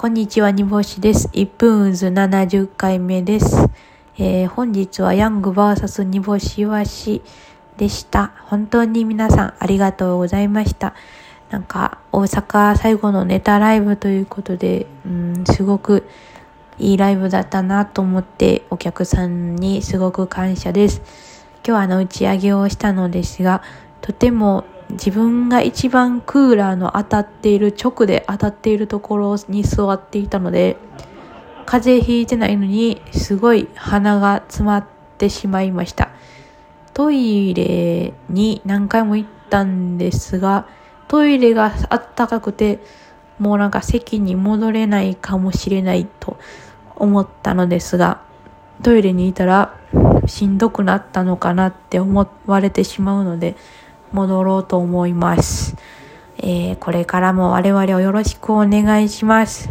こんにちは、煮干しです。1分渦70回目です。えー、本日はヤング VS 煮干しわしでした。本当に皆さんありがとうございました。なんか、大阪最後のネタライブということで、うん、すごくいいライブだったなと思って、お客さんにすごく感謝です。今日はあの打ち上げをしたのですが、とても自分が一番クーラーの当たっている直で当たっているところに座っていたので風邪ひいてないのにすごい鼻が詰まってしまいました。トイレに何回も行ったんですがトイレがあったかくてもうなんか席に戻れないかもしれないと思ったのですがトイレにいたらしんどくなったのかなって思われてしまうので戻ろうと思います。えー、これからも我々をよろしくお願いします。